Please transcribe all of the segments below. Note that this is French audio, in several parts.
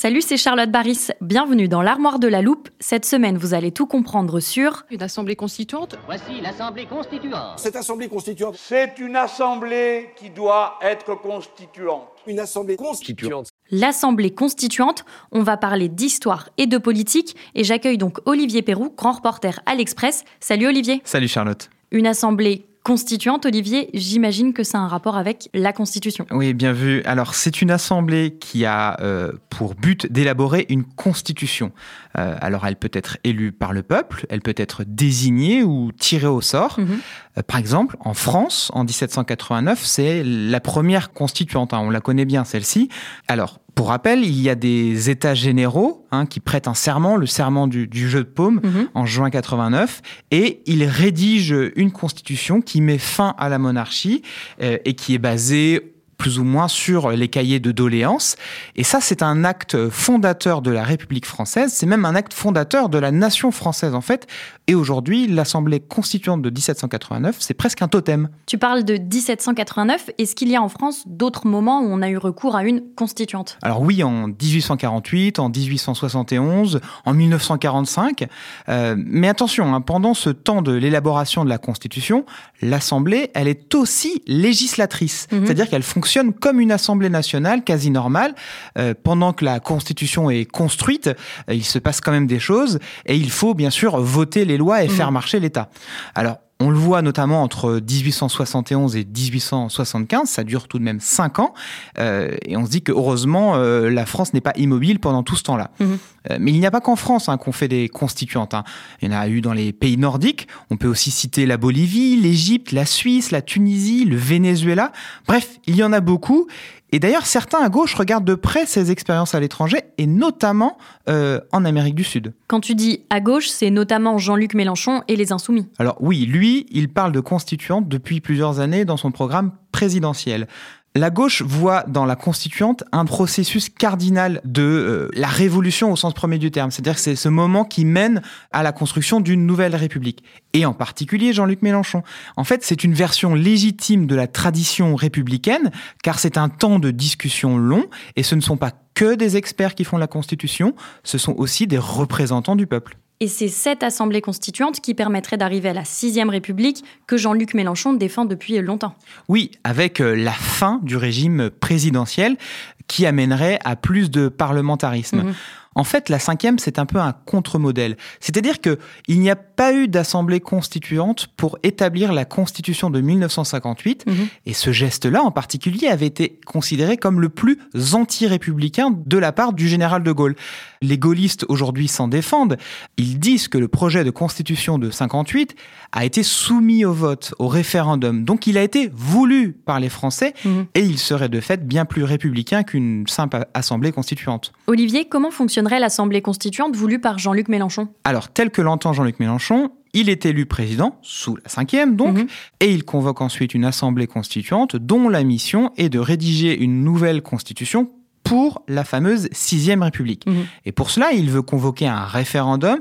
Salut, c'est Charlotte Baris. Bienvenue dans l'armoire de la loupe. Cette semaine, vous allez tout comprendre sur Une assemblée constituante Voici l'Assemblée constituante. Cette assemblée constituante, C'est une assemblée qui doit être constituante. une assemblée constituante. l'Assemblée constituante. On va parler d'histoire et de politique et j'accueille donc Olivier Perrou, grand reporter à l'Express. Salut Olivier. Salut Charlotte. Une assemblée constituante, Olivier, j'imagine que ça a un rapport avec la Constitution. Oui, bien vu. Alors, c'est une assemblée qui a euh, pour but d'élaborer une constitution. Euh, alors, elle peut être élue par le peuple, elle peut être désignée ou tirée au sort. Mhm. Euh, par exemple, en France, en 1789, c'est la première constituante. hein, on la connaît bien, celle-ci. Alors, pour rappel, il y a des États généraux hein, qui prêtent un serment, le serment du, du jeu de paume, Mhm. en juin 89, et ils rédigent une constitution qui met fin à la monarchie euh, et qui est basée plus ou moins sur les cahiers de doléances. Et ça, c'est un acte fondateur de la République française, c'est même un acte fondateur de la nation française en fait. Et aujourd'hui, l'Assemblée constituante de 1789, c'est presque un totem. Tu parles de 1789. Est-ce qu'il y a en France d'autres moments où on a eu recours à une constituante? Alors oui, en 1848, en 1871, en 1945. Euh, mais attention, hein, pendant ce temps de l'élaboration de la Constitution, l'Assemblée, elle est aussi législatrice. Mhm. C'est-à-dire qu'elle fonctionne comme une Assemblée nationale quasi normale. Euh, pendant que la Constitution est construite, euh, il se passe quand même des choses et il faut bien sûr voter les lois et Mhm. faire marcher l'État. Alors, on le voit notamment entre 1871 et 1875, ça dure tout de même cinq ans, euh, et on se dit que heureusement euh, la France n'est pas immobile pendant tout ce temps-là. Mhm. Euh, mais il n'y a pas qu'en France hein, qu'on fait des constituantes. hein. Il y en a eu dans les pays nordiques. On peut aussi citer la Bolivie, l'Égypte, la Suisse, la Tunisie, le Venezuela. Bref, il y en a beaucoup. Et d'ailleurs, certains à gauche regardent de près ces expériences à l'étranger, et notamment euh, en Amérique du Sud. Quand tu dis à gauche, c'est notamment Jean-Luc Mélenchon et les Insoumis. Alors oui, lui, il parle de constituante depuis plusieurs années dans son programme présidentiel. La gauche voit dans la constituante un processus cardinal de euh, la révolution au sens premier du terme. C'est-à-dire que c'est ce moment qui mène à la construction d'une nouvelle république. Et en particulier Jean-Luc Mélenchon. En fait, c'est une version légitime de la tradition républicaine, car c'est un temps de discussion long, et ce ne sont pas que des experts qui font la constitution, ce sont aussi des représentants du peuple. Et c'est cette assemblée constituante qui permettrait d'arriver à la sixième République que Jean-Luc Mélenchon défend depuis longtemps. Oui, avec euh, la fin du régime présidentiel qui amènerait à plus de parlementarisme. Mhm. En fait, la cinquième, c'est un peu un contre-modèle. C'est-à-dire que il n'y a pas eu d'assemblée constituante pour établir la constitution de 1958, Mhm. et ce geste-là en particulier avait été considéré comme le plus anti-républicain de la part du général de Gaulle. Les gaullistes aujourd'hui s'en défendent. Ils disent que le projet de constitution de 58 a été soumis au vote, au référendum. Donc il a été voulu par les Français Mhm. et il serait de fait bien plus républicain qu'une simple assemblée constituante. Olivier, comment fonctionnerait l'assemblée constituante voulue par Jean-Luc Mélenchon? Alors tel que l'entend Jean-Luc Mélenchon, il est élu président, sous la cinquième donc, Mhm. et il convoque ensuite une assemblée constituante dont la mission est de rédiger une nouvelle constitution pour la fameuse sixième République. Mhm. Et pour cela, il veut convoquer un référendum,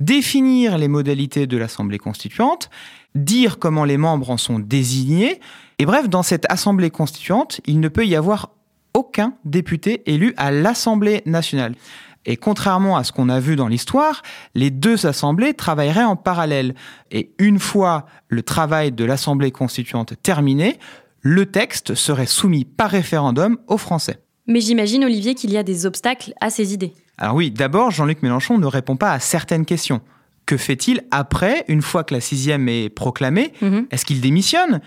définir les modalités de l'Assemblée constituante, dire comment les membres en sont désignés. Et bref, dans cette Assemblée constituante, il ne peut y avoir aucun député élu à l'Assemblée nationale. Et contrairement à ce qu'on a vu dans l'histoire, les deux assemblées travailleraient en parallèle. Et une fois le travail de l'Assemblée constituante terminé, le texte serait soumis par référendum aux Français. Mais j'imagine, Olivier, qu'il y a des obstacles à ces idées. Alors oui, d'abord, Jean-Luc Mélenchon ne répond pas à certaines questions. Que fait-il après, une fois que la sixième est proclamée? Mhm. Est-ce qu'il démissionne?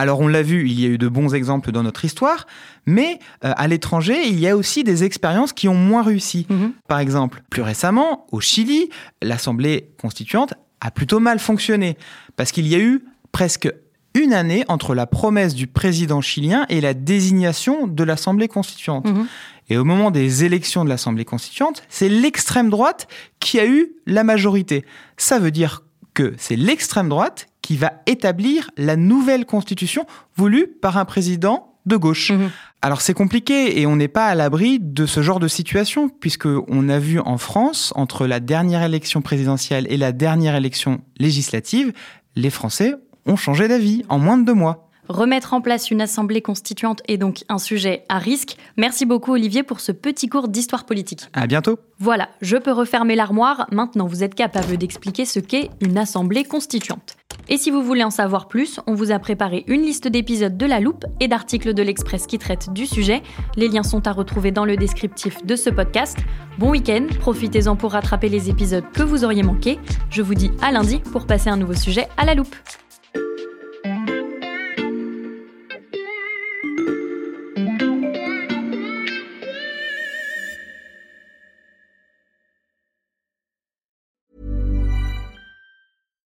Alors on l'a vu, il y a eu de bons exemples dans notre histoire, mais euh, à l'étranger, il y a aussi des expériences qui ont moins réussi. Mhm. Par exemple, plus récemment, au Chili, l'Assemblée constituante a plutôt mal fonctionné, parce qu'il y a eu presque une année entre la promesse du président chilien et la désignation de l'Assemblée constituante. Mhm. Et au moment des élections de l'Assemblée constituante, c'est l'extrême droite qui a eu la majorité. Ça veut dire que c'est l'extrême droite qui va établir la nouvelle constitution voulue par un président de gauche. Mhm. Alors c'est compliqué et on n'est pas à l'abri de ce genre de situation puisque on a vu en France entre la dernière élection présidentielle et la dernière élection législative, les Français ont changé d'avis en moins de deux mois. Remettre en place une assemblée constituante est donc un sujet à risque. Merci beaucoup Olivier pour ce petit cours d'histoire politique. À bientôt. Voilà, je peux refermer l'armoire. Maintenant, vous êtes capable d'expliquer ce qu'est une assemblée constituante. Et si vous voulez en savoir plus, on vous a préparé une liste d'épisodes de La Loupe et d'articles de l'Express qui traitent du sujet. Les liens sont à retrouver dans le descriptif de ce podcast. Bon week-end, profitez-en pour rattraper les épisodes que vous auriez manqués. Je vous dis à lundi pour passer un nouveau sujet à la loupe.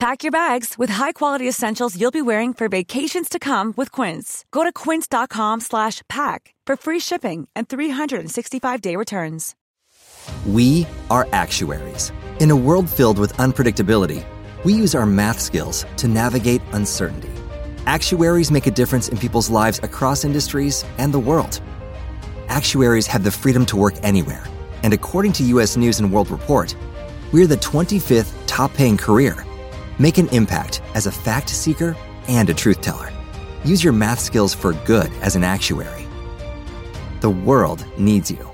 Pack your bags with high-quality essentials you'll be wearing for vacations to come with Quince. Go to quince.com slash pack for free shipping and 365-day returns. We are actuaries. In a world filled with unpredictability, we use our math skills to navigate uncertainty. Actuaries make a difference in people's lives across industries and the world. Actuaries have the freedom to work anywhere, and according to US News and World Report, we're the 25th top paying career. Make an impact as a fact seeker and a truth teller. Use your math skills for good as an actuary. The world needs you.